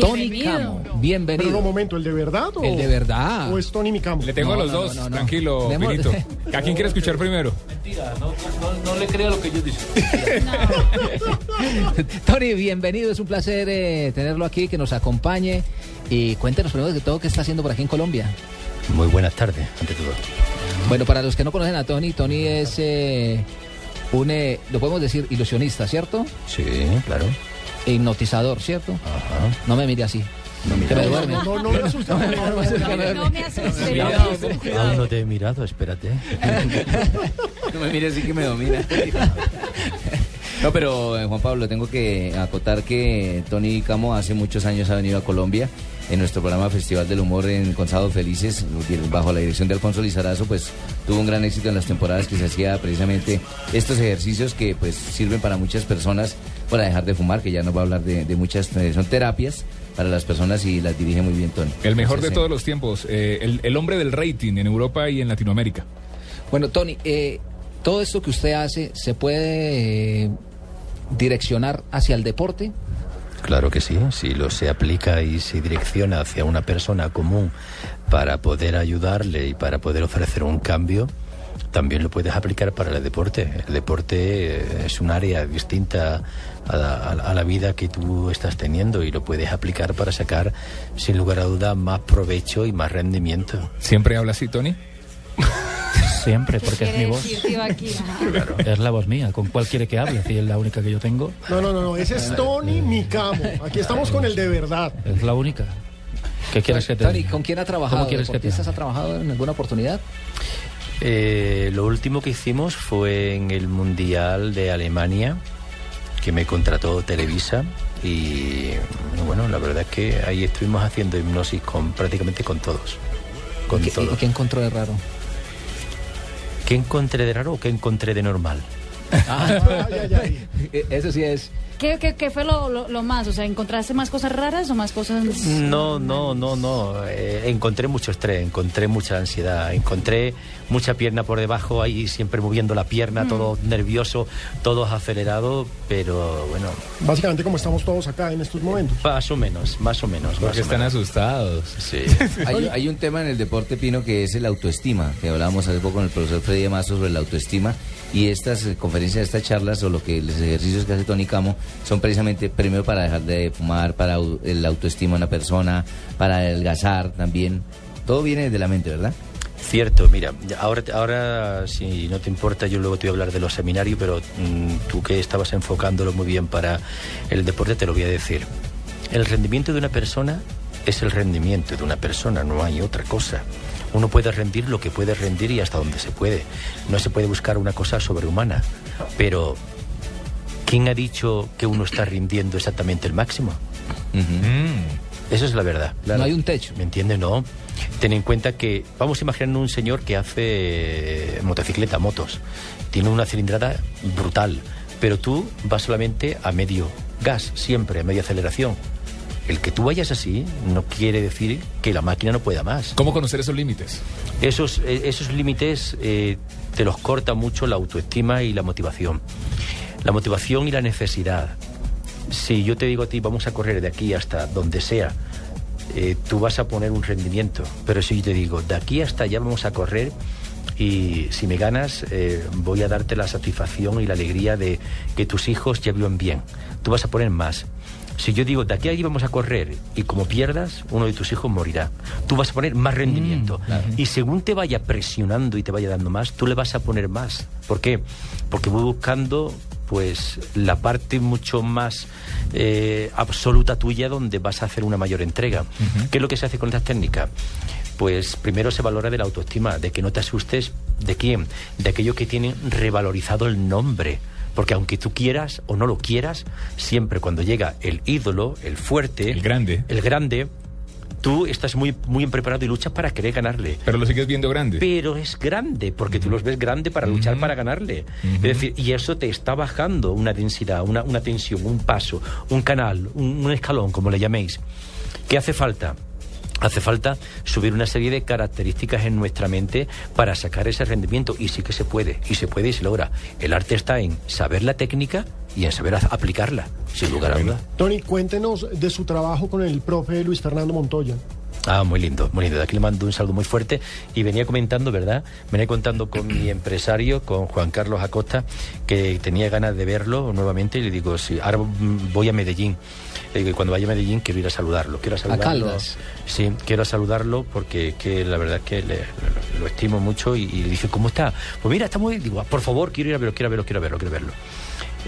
Tony Camo, bienvenido. Pero un momento, ¿el de verdad o, El de verdad. o es Tony Micamo? Le tengo No, a los no, dos, no, no, no. tranquilo, Demos- Benito. ¿A quién quiere escuchar primero? Mentira, no, no, no le crea lo que ellos dicen. Tony, bienvenido. Es un placer eh, tenerlo aquí, que nos acompañe. Y cuéntenos primero de todo qué está haciendo por aquí en Colombia. Muy buenas tardes, ante todo. Bueno, para los que no conocen a Tony, Tony es eh, un, eh, lo podemos decir, ilusionista, ¿cierto? Sí, claro. E hipnotizador, ¿cierto? Ajá. No me mire así. No, Que me mira, duerme. No, no, no me asusta. no, no, no. No me asustes. no te he mirado, espérate. No me mire así que me domina. No, pero eh, Juan Pablo, tengo que acotar que Tony Camo hace muchos años ha venido a Colombia en nuestro programa Festival del Humor en Consados Felices, bajo la dirección de Alfonso Lizarazo, pues tuvo un gran éxito en las temporadas que se hacía precisamente estos ejercicios que pues sirven para muchas personas para dejar de fumar, que ya nos va a hablar de, de muchas, eh, son terapias para las personas y las dirige muy bien Tony. El mejor de Entonces, eh, todos los tiempos, eh, el, el hombre del rating en Europa y en Latinoamérica. Bueno, Tony, eh, todo esto que usted hace, ¿se puede eh, direccionar hacia el deporte? Claro que sí, si lo se aplica y se direcciona hacia una persona común para poder ayudarle y para poder ofrecer un cambio, también lo puedes aplicar para el deporte. El deporte eh, es un área distinta a la, a vida que tú estás teniendo y lo puedes aplicar para sacar, sin lugar a duda, más provecho y más rendimiento. ¿Siempre habla así, Tony? Siempre, porque es mi voz. aquí? Es la voz mía. ¿Con cuál quiere que hable? Si es la única que yo tengo, No, no, no, no, ese es Tony Micamo. Aquí estamos con el de verdad. es la única. ¿Qué quieres que te Tony? ¿con quién ha trabajado? ¿Cómo quieres que te ¿Deportistas ha trabajado en alguna oportunidad? Eh, lo último que hicimos fue en el Mundial de Alemania, que me contrató Televisa. Y bueno, la verdad es que ahí estuvimos haciendo hipnosis con prácticamente con todos. Con ¿Y qué, todos. y qué encontró de raro? ¿Qué encontré de raro o qué encontré de normal? Ay, ay, ay. Eh, Eso sí es. ¿Qué, qué, qué fue lo, lo, lo más? O sea, ¿encontraste más cosas raras o más cosas...? No, no, no, no. Eh, encontré mucho estrés, encontré mucha ansiedad, encontré mucha pierna por debajo, ahí siempre moviendo la pierna, todo nervioso, todos acelerados, pero bueno, Básicamente como estamos todos acá en estos momentos. más o menos, más o menos. más Porque o están menos. asustados. Sí. Hay, hay un tema en el deporte, Pino, que es el autoestima, que hablábamos hace poco con el profesor Freddy Mazo sobre la autoestima. Y estas conferencias, estas charlas o lo que los ejercicios que hace Tony Camo son precisamente primero para dejar de fumar, para el autoestima de una persona, para adelgazar también. Todo viene de la mente, ¿verdad? Cierto, mira, ahora, ahora si no te importa, yo luego te voy a hablar de los seminarios, pero mm, tú que estabas enfocándolo muy bien para el deporte, te lo voy a decir. El rendimiento de una persona es el rendimiento de una persona, no hay otra cosa. Uno puede rendir lo que puede rendir y hasta donde se puede. No se puede buscar una cosa sobrehumana, pero ¿quién ha dicho que uno está rindiendo exactamente el máximo? Mm. Eso es la verdad. No hay un techo. ¿Me entiendes? No. Ten en cuenta que vamos a imaginar un señor que hace motocicleta, motos. Tiene una cilindrada brutal, pero tú vas solamente a medio gas, siempre, a media aceleración. El que tú vayas así no quiere decir que la máquina no pueda más. ¿Cómo conocer esos límites? Esos, eh, esos límites eh, te los corta mucho la autoestima y la motivación. La motivación y la necesidad. Si yo te digo a ti, vamos a correr de aquí hasta donde sea, eh, tú vas a poner un rendimiento. Pero si yo te digo, de aquí hasta allá vamos a correr y si me ganas, eh, voy a darte la satisfacción y la alegría de que tus hijos ya vivan bien. Tú vas a poner más. Si yo digo, de aquí a allí vamos a correr y como pierdas, uno de tus hijos morirá. Tú vas a poner más rendimiento. Y según te vaya presionando y te vaya dando más, tú le vas a poner más. ¿Por qué? Porque voy buscando pues la parte mucho más eh, absoluta tuya donde vas a hacer una mayor entrega. ¿Qué es lo que se hace con estas técnicas? Pues primero se valora de la autoestima, de que no te asustes de quién, de aquellos que tienen revalorizado el nombre. Porque aunque tú quieras o no lo quieras, siempre cuando llega el ídolo, el fuerte, El grande. el grande, tú estás muy, muy preparado y luchas para querer ganarle. Pero lo sigues viendo grande. Pero es grande, porque tú los ves grande para luchar para ganarle. Es decir, y eso te está bajando una densidad, una, una tensión, un paso, un canal, un, un escalón, como le llaméis. ¿Qué hace falta? Hace falta subir una serie de características en nuestra mente para sacar ese rendimiento. Y sí que se puede, y se puede y se logra. El arte está en saber la técnica y en saber aplicarla, sin lugar a duda. Tony, cuéntenos de su trabajo con el profe Luis Fernando Montoya. Ah, muy lindo, muy lindo. De aquí le mando un saludo muy fuerte. Y venía comentando, ¿verdad? Venía contando con mi empresario, con Juan Carlos Acosta, que tenía ganas de verlo nuevamente. Y le digo, sí, ahora voy a Medellín. Le digo, cuando vaya a Medellín quiero ir a saludarlo. Quiero saludarlo. Sí, quiero saludarlo porque que la verdad es que le- lo, lo estimo mucho. Y, y le dije, ¿cómo está? Pues mira, está muy... Digo, "Ah, por favor, quiero ir a verlo, quiero verlo, quiero verlo, quiero verlo.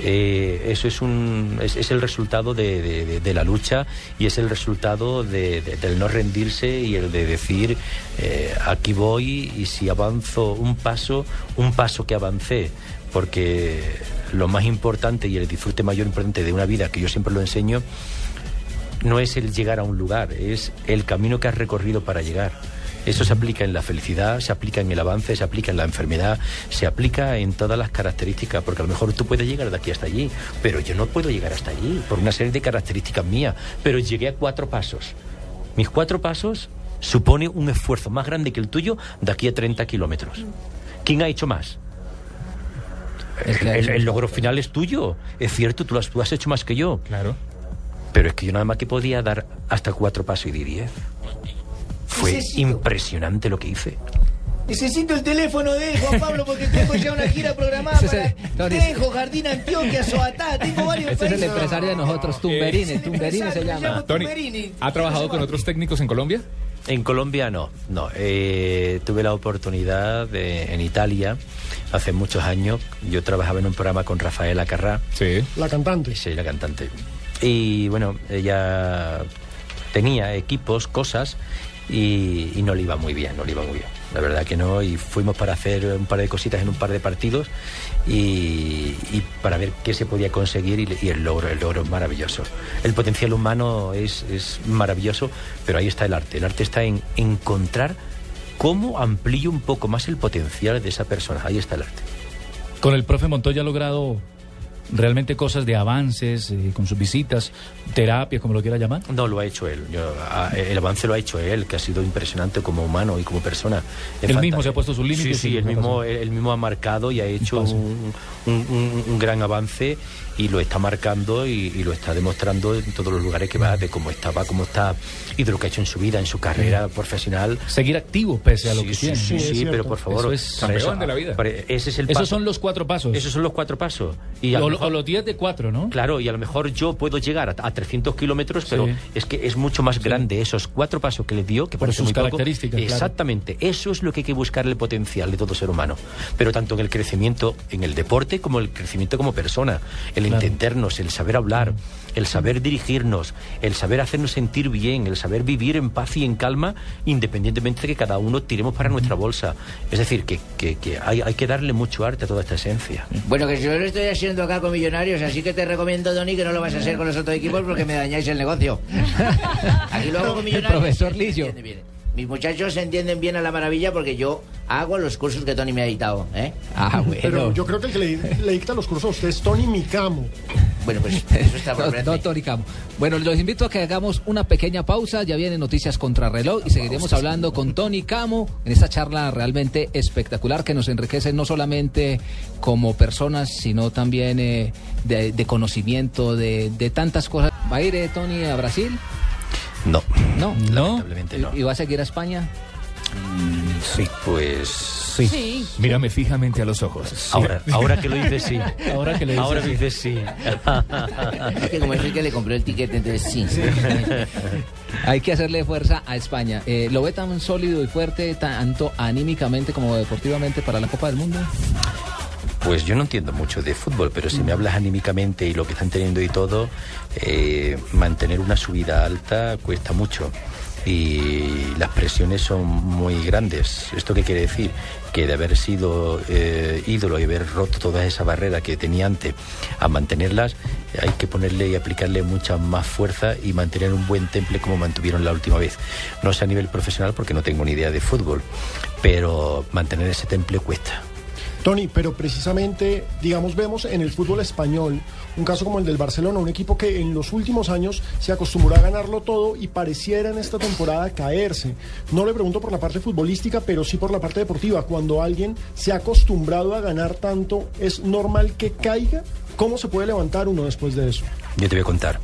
Eh, eso es, un, es, el resultado de, la lucha y es el resultado de- del no rendirse y el de decir eh, aquí voy y si avanzo un paso, un paso que avancé, porque lo más importante y el disfrute mayor importante de una vida, que yo siempre lo enseño, no es el llegar a un lugar, es el camino que has recorrido para llegar. Eso se aplica en la felicidad, se aplica en el avance, se aplica en la enfermedad, se aplica en todas las características, porque a lo mejor tú puedes llegar de aquí hasta allí, pero yo no puedo llegar hasta allí por una serie de características mías, pero llegué a cuatro pasos. Mis cuatro pasos supone un esfuerzo más grande que el tuyo de aquí a 30 kilómetros. ¿Quién ha hecho más? El logro final es tuyo. Es cierto, tú has, tú has hecho más que yo. Claro. Pero es que yo nada más que podía dar hasta cuatro pasos y di diez. Fue Necesito- impresionante lo que hice. Necesito el teléfono de él, Juan Pablo, porque tengo ya una gira programada para el- Tony. Tejo, Jardín, Antioquia, Soatá, tengo varios Este es el países. empresario de nosotros, Tumberini. Eh, Tumberini se llama. Tony, Tumberini. ¿ha trabajado con otros técnicos en Colombia? En Colombia no, no. Eh, tuve la oportunidad de- en Italia hace muchos años. Yo trabajaba en un programa con Rafaela Carrá, Sí. La cantante. sí, la cantante. Y bueno, ella tenía equipos, cosas, y, no le iba muy bien, no le iba muy bien. La verdad que no, y fuimos para hacer un par de cositas en un par de partidos y, para ver qué se podía conseguir y, y el logro, el logro es maravilloso. El potencial humano es, es maravilloso, pero ahí está el arte. El arte está en encontrar cómo amplío un poco más el potencial de esa persona. Ahí está el arte. Con el profe Montoya ha logrado realmente cosas de avances, eh, con sus visitas, terapia, como lo quiera llamar. No, lo ha hecho él. Yo- a- el avance lo ha hecho él, que ha sido impresionante como humano y como persona. Él fanta- mismo se ha puesto sus límites Sí, sí, él mismo, él, mismo ha marcado y ha hecho un, un- un- un gran avance y lo está marcando y, y lo está demostrando en todos los lugares que va, de cómo estaba, cómo está y de lo que ha hecho en su vida, en su carrera profesional. Seguir activo pese a lo Sí, que sí, tiene. sí, Sí, sí, pero por favor, Eso es campeón de la vida. ese es el Esos paso. son los cuatro pasos. Esos son los cuatro pasos. Y lo o mejor- los 10 de cuatro, ¿no? Claro, y a lo mejor yo puedo llegar a, a 300 kilómetros, pero Sí. es que es mucho más grande esos cuatro pasos que le dio, que Por sus muy poco. características, claro. Exactamente, eso es lo que hay que buscar el potencial de todo ser humano. Pero tanto en el crecimiento en el deporte como el crecimiento como persona, el Claro. entendernos, el saber hablar, el saber dirigirnos, el saber hacernos sentir bien, el saber vivir en paz y en calma, independientemente de que cada uno tiremos para nuestra bolsa. Es decir, que, que- que hay, hay que darle mucho arte a toda esta esencia. Bueno, que yo lo estoy haciendo acá con Millonarios, así que te recomiendo, Tony, que no lo vas a hacer con los otros equipos porque me dañáis el negocio. Aquí lo hago con Millonarios. profesor Se Lillo. Mis muchachos se entienden bien a la maravilla porque yo hago los cursos que Tony me ha editado, ¿eh? Ah, bueno. Pero yo creo que el que le, le dicta los cursos a usted es Tony Micamo. Bueno, pues eso está por No, no, Tony Camo. Bueno, los invito a que hagamos una pequeña pausa. Ya vienen noticias contra reloj y seguiremos hablando con Tony Camo en esta charla realmente espectacular que nos enriquece no solamente como personas, sino también eh, de, de conocimiento de, de tantas cosas. ¿Va a ir eh, Tony a Brasil? No, No. No. lamentablemente no. ¿Y, y va a seguir a España? Sí, pues Sí. Mírame fijamente a los ojos. Ahora, ahora que lo dices sí. Ahora que le dices Ahora sí. dices sí. Es que como es el que le compró el tiquete, entonces sí. Hay que hacerle fuerza a España. Eh, ¿Lo ve tan sólido y fuerte, tanto anímicamente como deportivamente para la Copa del Mundo? Pues yo no entiendo mucho de fútbol, pero si me hablas anímicamente y lo que están teniendo y todo, eh, mantener una subida alta cuesta mucho. Y las presiones son muy grandes. ¿Esto qué quiere decir? Que de haber sido eh, ídolo y haber roto toda esa barrera que tenía antes, a mantenerlas hay que ponerle y aplicarle mucha más fuerza y mantener un buen temple como mantuvieron la última vez. No sé a nivel profesional porque no tengo ni idea de fútbol, pero mantener ese temple cuesta. Tony, pero precisamente, digamos, vemos en el fútbol español un caso como el del Barcelona, un equipo que en los últimos años se acostumbró a ganarlo todo y pareciera en esta temporada caerse. No le pregunto por la parte futbolística, pero sí por la parte deportiva. Cuando alguien se ha acostumbrado a ganar tanto, ¿es normal que caiga? ¿Cómo se puede levantar uno después de eso? Yo te voy a contar.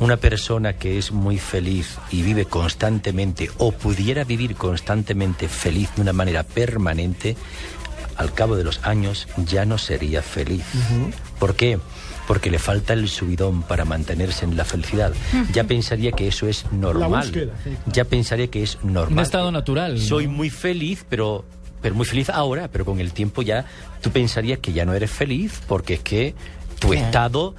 Una persona que es muy feliz y vive constantemente o pudiera vivir constantemente feliz de una manera permanente, al cabo de los años ya no sería feliz. ¿Por qué? Porque le falta el subidón para mantenerse en la felicidad. Ya pensaría que eso es normal. Ya pensaría que es normal. Un estado natural. Soy muy feliz, pero, pero muy feliz ahora, pero con el tiempo ya tú pensarías que ya no eres feliz porque es que tu estado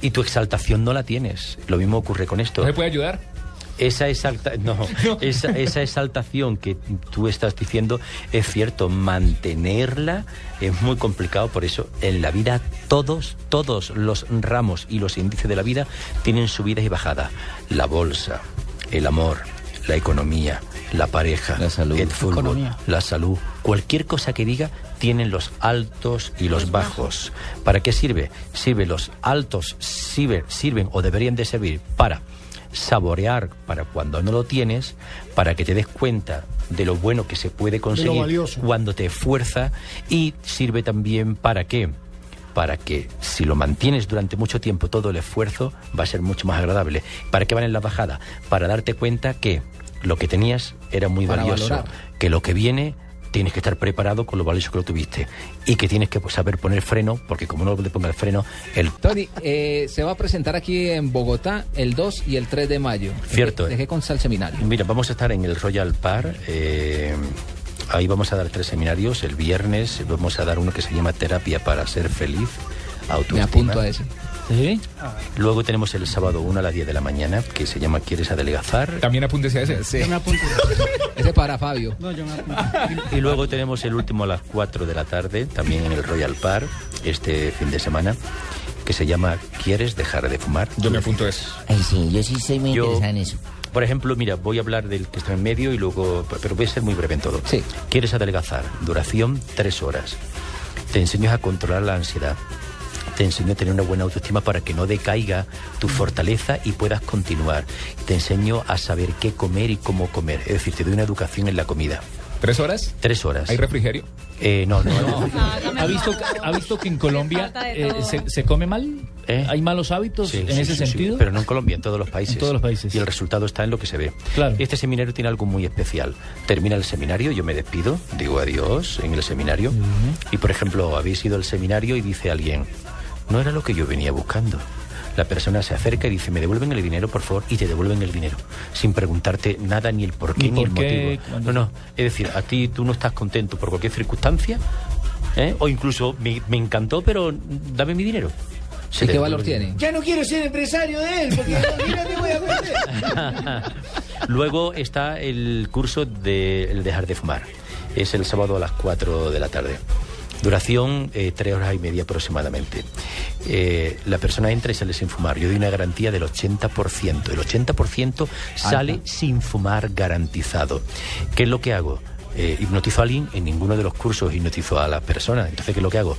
y tu exaltación no la tienes. Lo mismo ocurre con esto. ¿No se puede ayudar? Esa, exalta no, esa, esa exaltación que tú estás diciendo es cierto, mantenerla es muy complicado, por eso en la vida todos, todos los ramos y los índices de la vida tienen subidas y bajadas. La bolsa, el amor, la economía, la pareja, La salud. el fútbol, Economía. la salud, cualquier cosa que diga tienen los altos y los bajos. ¿Para qué sirve? Sirve los altos, sirve- sirven o deberían de servir para saborear para cuando no lo tienes, para que te des cuenta de lo bueno que se puede conseguir cuando te esfuerza y sirve también para qué? Para que si lo mantienes durante mucho tiempo todo el esfuerzo va a ser mucho más agradable. ¿Para qué van en la bajada? Para darte cuenta que lo que tenías era muy Para valioso, valorar. que lo que viene tienes que estar preparado con lo valioso que lo tuviste y que tienes que pues, saber poner freno, porque como no le pongas freno, el Tony, eh, se va a presentar aquí en Bogotá el 2 y el 3 de mayo. Cierto, ¿De, de eh. qué consta el seminario? Mira, vamos a estar en el Royal Par. eh, ahí vamos a dar tres seminarios. El viernes vamos a dar uno que se llama Terapia para ser feliz. Me Autoestima. apunto a ese. ¿Sí? Luego tenemos el sábado 1 a las 10 de la mañana, que se llama ¿Quieres adelgazar? También apúntese a ese. Sí. Ese para Fabio. Y luego tenemos el último a las 4 de la tarde, también en el Royal Par, este fin de semana, que se llama ¿Quieres dejar de fumar? Yo me apunto a ese. Ay, sí, yo sí estoy muy Yo- interesada en eso. Por ejemplo, mira, voy a hablar del que está en medio y luego, pero voy a ser muy breve en todo. Sí. ¿Quieres adelgazar? Duración tres horas. Te enseño a controlar la ansiedad. Te enseño a tener una buena autoestima para que no decaiga tu fortaleza y puedas continuar. Te enseño a saber qué comer y cómo comer. Es decir, te doy una educación en la comida. ¿Tres horas? Tres horas. ¿Hay refrigerio? Eh, no, no, no. ¿Ha visto, ¿Ha visto que en Colombia eh, se, se come mal? ¿Eh? ¿Hay malos hábitos Sí, en sí, ese sí, sí, sentido? pero no en Colombia, en todos los países. En todos los países. Y el resultado está en lo que se ve. Claro. Este seminario tiene algo muy especial. Termina el seminario, yo me despido, digo adiós en el seminario. Y por ejemplo, habéis ido al seminario y dice alguien, no era lo que yo venía buscando. La persona se acerca y dice, me devuelven el dinero, por favor, y te devuelven el dinero, sin preguntarte nada, ni el por qué, Ni ni, por el qué, motivo. cuando- No, no, es decir, a ti tú no estás contento por cualquier circunstancia, ¿eh? o incluso me, me encantó, pero dame mi dinero. Se ¿Y qué valor tiene? Ya no quiero ser empresario de él, porque mira te voy a perder. Luego está el curso de el dejar de fumar. Es el sábado a las 4 de la tarde. Duración eh, tres horas y media aproximadamente. Eh, la persona entra y sale sin fumar. Yo doy una garantía del 80%. El 80% sale sin fumar garantizado. ¿Qué es lo que hago? Eh, hipnotizo a alguien, en ninguno de los cursos hipnotizo a la persona. Entonces, ¿qué es lo que hago?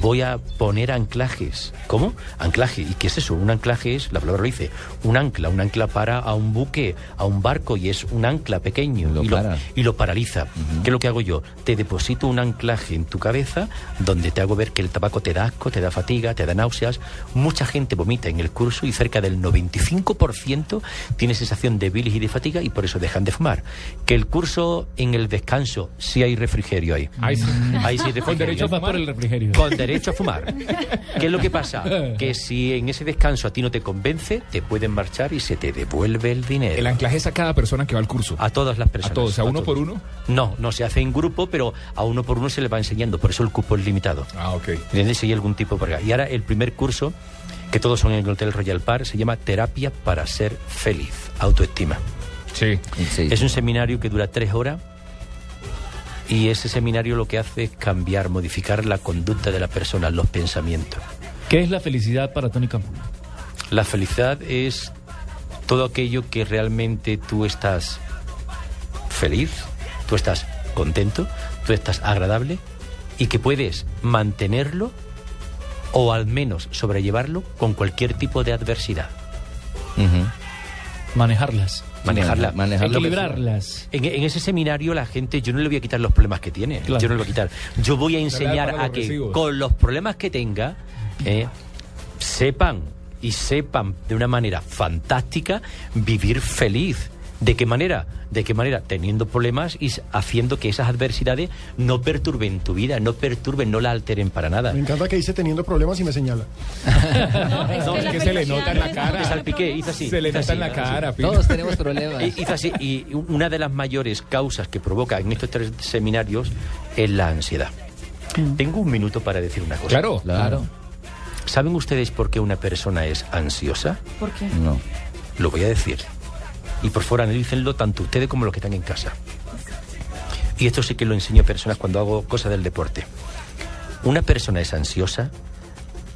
Voy a poner anclajes. ¿Cómo? Anclaje. ¿Y qué es eso? Un anclaje es, la palabra lo dice, un ancla. Un ancla para a un buque, a un barco, y es un ancla pequeño. Lo y, lo, y lo paraliza. ¿Qué es lo que hago yo? Te deposito un anclaje en tu cabeza donde te hago ver que el tabaco te da asco, te da fatiga, te da náuseas. Mucha gente vomita en el curso y cerca del 95% tiene sensación de bilis y de fatiga y por eso dejan de fumar. Que el curso en el descanso, sí hay refrigerio ahí. Ahí sí. Ahí sí hay Con derecho a por el refrigerio. Con derecho a fumar. ¿Qué es lo que pasa? Que si en ese descanso a ti no te convence, te pueden marchar y se te devuelve el dinero. El anclaje es a cada persona que va al curso. A todas las personas. ¿A todos? ¿A uno todos. por uno? No, no se hace en grupo, pero a uno por uno se le va enseñando, por eso el cupo es limitado. Ah, ok. ¿Entiendes? Si hay algún tipo por acá. Y ahora el primer curso, que todos son en el Hotel Royal Par, se llama Terapia para ser feliz, autoestima. Sí. Sí. Es un seminario que dura tres horas y ese seminario lo que hace es cambiar, modificar la conducta de la persona, los pensamientos. ¿Qué es la felicidad para Tony Campo? La felicidad es todo aquello que realmente tú estás feliz, tú estás contento, tú estás agradable y que puedes mantenerlo o al menos sobrellevarlo con cualquier tipo de adversidad. Manejarlas. Manejarla. Equilibrarlas. En, en ese seminario la gente, yo no le voy a quitar los problemas que tiene, Claro. yo no le voy a quitar. Yo voy a enseñar a que recibos. con los problemas que tenga, eh, sepan y sepan de una manera fantástica vivir feliz. ¿De qué manera? ¿De qué manera? Teniendo problemas y haciendo que esas adversidades no perturben tu vida, no perturben, no la alteren para nada. Me encanta que dice teniendo problemas y me señala. No, es que se le nota en la cara. Me salpiqué, hizo así. Se le nota en la así. cara, Pino. Todos tenemos problemas. Y, hizo así, y una de las mayores causas que provoca en estos tres seminarios es la ansiedad. Tengo un minuto para decir una cosa. Claro. Claro. ¿Saben ustedes por qué una persona es ansiosa? ¿Por qué? No. Lo voy a decir. Y analícenlo tanto ustedes como los que están en casa. Y esto sí que lo enseño a personas cuando hago cosas del deporte. Una persona es ansiosa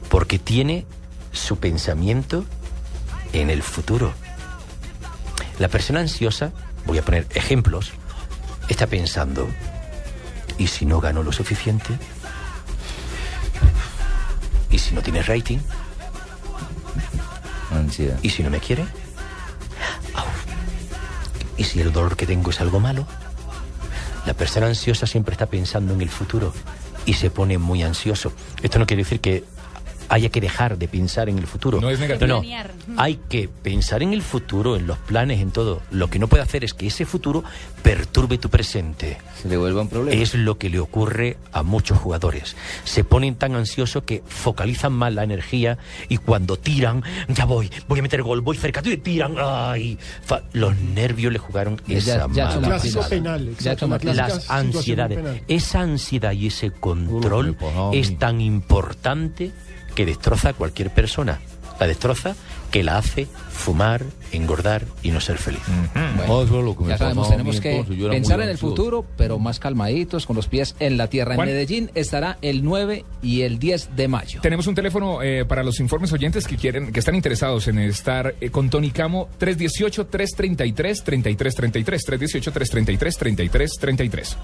porque tiene su pensamiento en el futuro. La persona ansiosa, voy a poner ejemplos, está pensando, ¿y si no gano lo suficiente? ¿Y si no tiene rating? Ansiedad. ¿Y si no me quiere? ¿Y si el dolor que tengo es algo malo? La persona ansiosa siempre está pensando en el futuro y se pone muy ansioso. Esto no quiere decir que haya que dejar de pensar en el futuro. No es negativo. No. Hay que pensar en el futuro, en los planes, en todo. Lo que no puede hacer es que ese futuro perturbe tu presente. Se le vuelva un problema. Es lo que le ocurre a muchos jugadores. Se ponen tan ansiosos que focalizan mal la energía y cuando tiran, ya voy, voy a meter gol, voy cerca, y tiran, ay, fa- los nervios le jugaron Ya- esa ya mala son Clásico Martínez. penal, Ya exacto. son la las ansiedades. penal. Esa ansiedad y ese control es tan importante que destroza a cualquier persona. La destroza que la hace fumar, engordar y no ser feliz. No, eso es lo que me Ya sabemos, pasaba a tenemos que entonces, pensar en el futuro, pero más calmaditos, con los pies en la tierra. En. Medellín estará el 9 y el 10 de mayo. Tenemos un teléfono eh, para los informes oyentes que quieren, que están interesados en estar eh, con Tony Camo, 318-333-3333, 318-333-3333.